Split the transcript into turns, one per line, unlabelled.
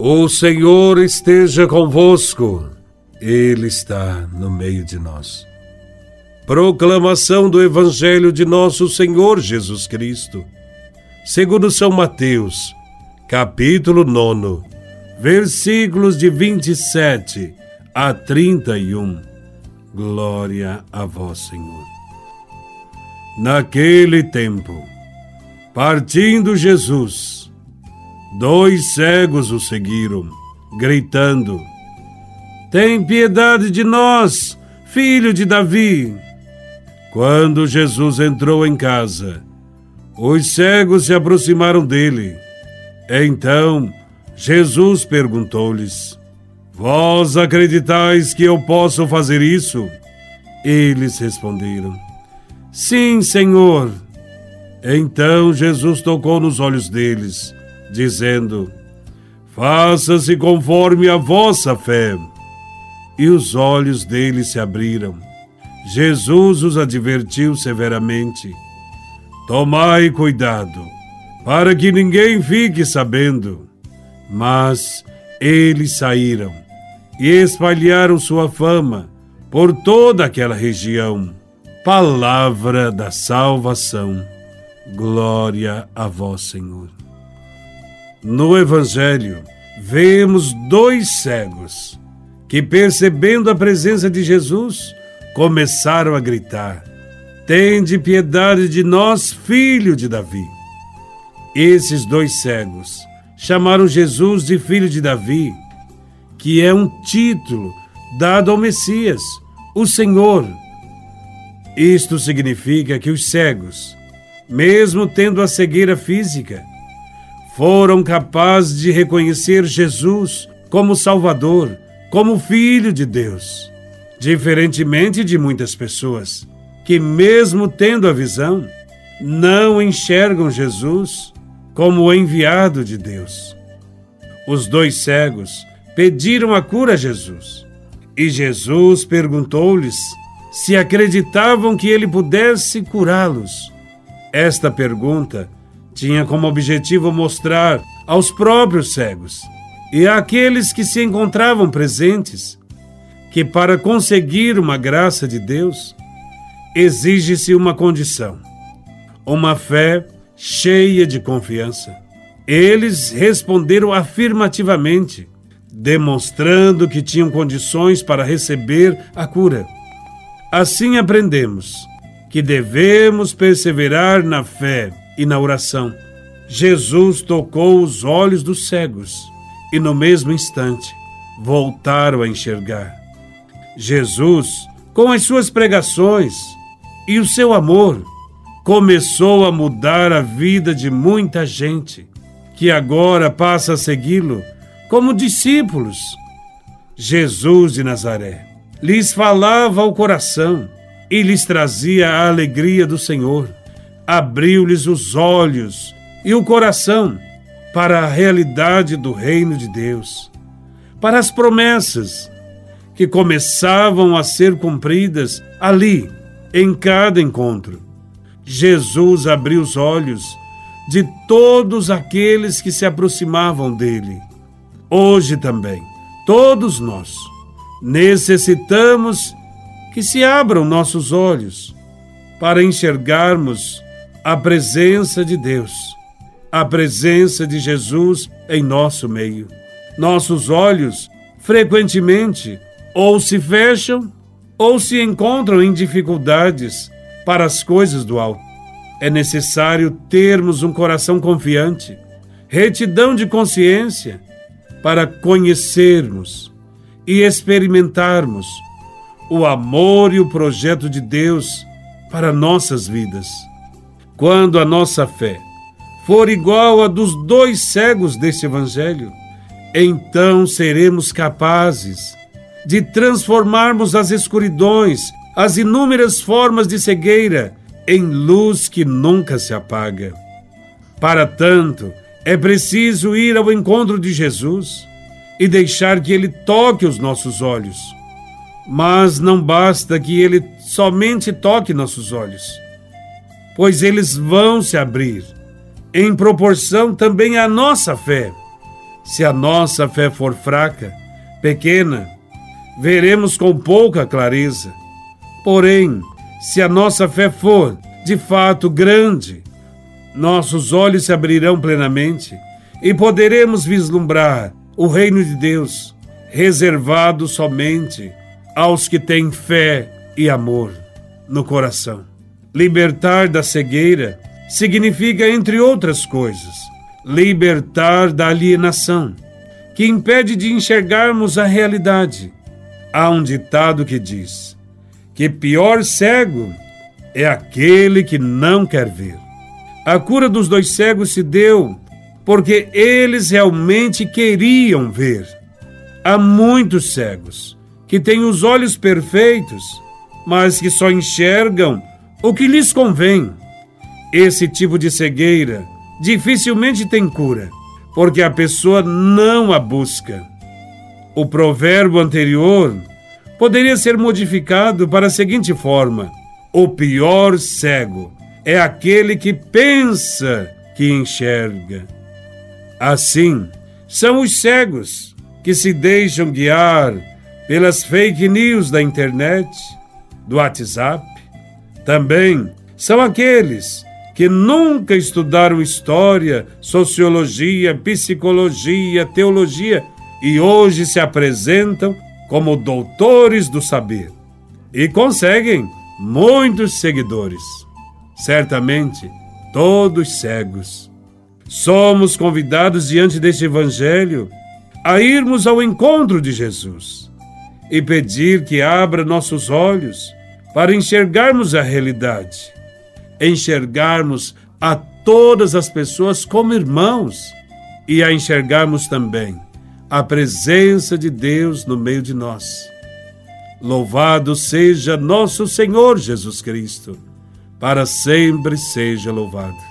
O Senhor esteja convosco, Ele está no meio de nós. Proclamação do Evangelho de Nosso Senhor Jesus Cristo, segundo São Mateus, capítulo 9, versículos de 27 a 31. Glória a Vós, Senhor. Naquele tempo, partindo Jesus, Dois cegos o seguiram, gritando: Tem piedade de nós, filho de Davi. Quando Jesus entrou em casa, os cegos se aproximaram dele. Então Jesus perguntou-lhes: Vós acreditais que eu posso fazer isso? Eles responderam: Sim, Senhor. Então Jesus tocou nos olhos deles dizendo: Faça-se conforme a vossa fé. E os olhos deles se abriram. Jesus os advertiu severamente: Tomai cuidado, para que ninguém fique sabendo. Mas eles saíram e espalharam sua fama por toda aquela região. Palavra da salvação. Glória a vós, Senhor. No Evangelho, vemos dois cegos que, percebendo a presença de Jesus, começaram a gritar: Tende piedade de nós, filho de Davi. Esses dois cegos chamaram Jesus de filho de Davi, que é um título dado ao Messias, o Senhor. Isto significa que os cegos, mesmo tendo a cegueira física, foram capazes de reconhecer Jesus como Salvador, como Filho de Deus. Diferentemente de muitas pessoas que, mesmo tendo a visão, não enxergam Jesus como o enviado de Deus. Os dois cegos pediram a cura a Jesus e Jesus perguntou-lhes se acreditavam que ele pudesse curá-los. Esta pergunta tinha como objetivo mostrar aos próprios cegos e àqueles que se encontravam presentes que para conseguir uma graça de Deus exige-se uma condição, uma fé cheia de confiança. Eles responderam afirmativamente, demonstrando que tinham condições para receber a cura. Assim aprendemos que devemos perseverar na fé e na oração. Jesus tocou os olhos dos cegos e, no mesmo instante, voltaram a enxergar. Jesus, com as suas pregações e o seu amor, começou a mudar a vida de muita gente que agora passa a segui-lo como discípulos. Jesus de Nazaré lhes falava ao coração e lhes trazia a alegria do Senhor abriu-lhes os olhos e o coração para a realidade do reino de Deus, para as promessas que começavam a ser cumpridas ali, em cada encontro. Jesus abriu os olhos de todos aqueles que se aproximavam dele. Hoje também, todos nós necessitamos que se abram nossos olhos para enxergarmos a presença de Deus, a presença de Jesus em nosso meio. Nossos olhos, frequentemente, ou se fecham ou se encontram em dificuldades para as coisas do alto. É necessário termos um coração confiante, retidão de consciência, para conhecermos e experimentarmos o amor e o projeto de Deus para nossas vidas. Quando a nossa fé for igual a dos dois cegos deste Evangelho, então seremos capazes de transformarmos as escuridões, as inúmeras formas de cegueira, em luz que nunca se apaga. Para tanto, é preciso ir ao encontro de Jesus e deixar que Ele toque os nossos olhos. Mas não basta que Ele somente toque nossos olhos pois eles vão se abrir, em proporção também à nossa fé, Se a nossa fé for fraca, pequena, veremos com pouca clareza. Porém, se a nossa fé for de fato grande, nossos olhos se abrirão plenamente e poderemos vislumbrar o reino de Deus, reservado somente aos que têm fé e amor no coração. Libertar da cegueira significa, entre outras coisas, libertar da alienação, que impede de enxergarmos a realidade. Há um ditado que diz que pior cego é aquele que não quer ver. A cura dos dois cegos se deu porque eles realmente queriam ver. Há muitos cegos que têm os olhos perfeitos, mas que só enxergam o que lhes convém. Esse tipo de cegueira dificilmente tem cura, porque a pessoa não a busca. O provérbio anterior poderia ser modificado para a seguinte forma: o pior cego é aquele que pensa que enxerga. Assim, são os cegos que se deixam guiar pelas fake news da internet, do WhatsApp. Também são aqueles que nunca estudaram história, sociologia, psicologia, teologia e hoje se apresentam como doutores do saber e conseguem muitos seguidores. Certamente, todos cegos. Somos convidados diante deste Evangelho a irmos ao encontro de Jesus e pedir que abra nossos olhos para enxergarmos a realidade, enxergarmos a todas as pessoas como irmãos e a enxergarmos também a presença de Deus no meio de nós. Louvado seja nosso Senhor Jesus Cristo, para sempre seja louvado.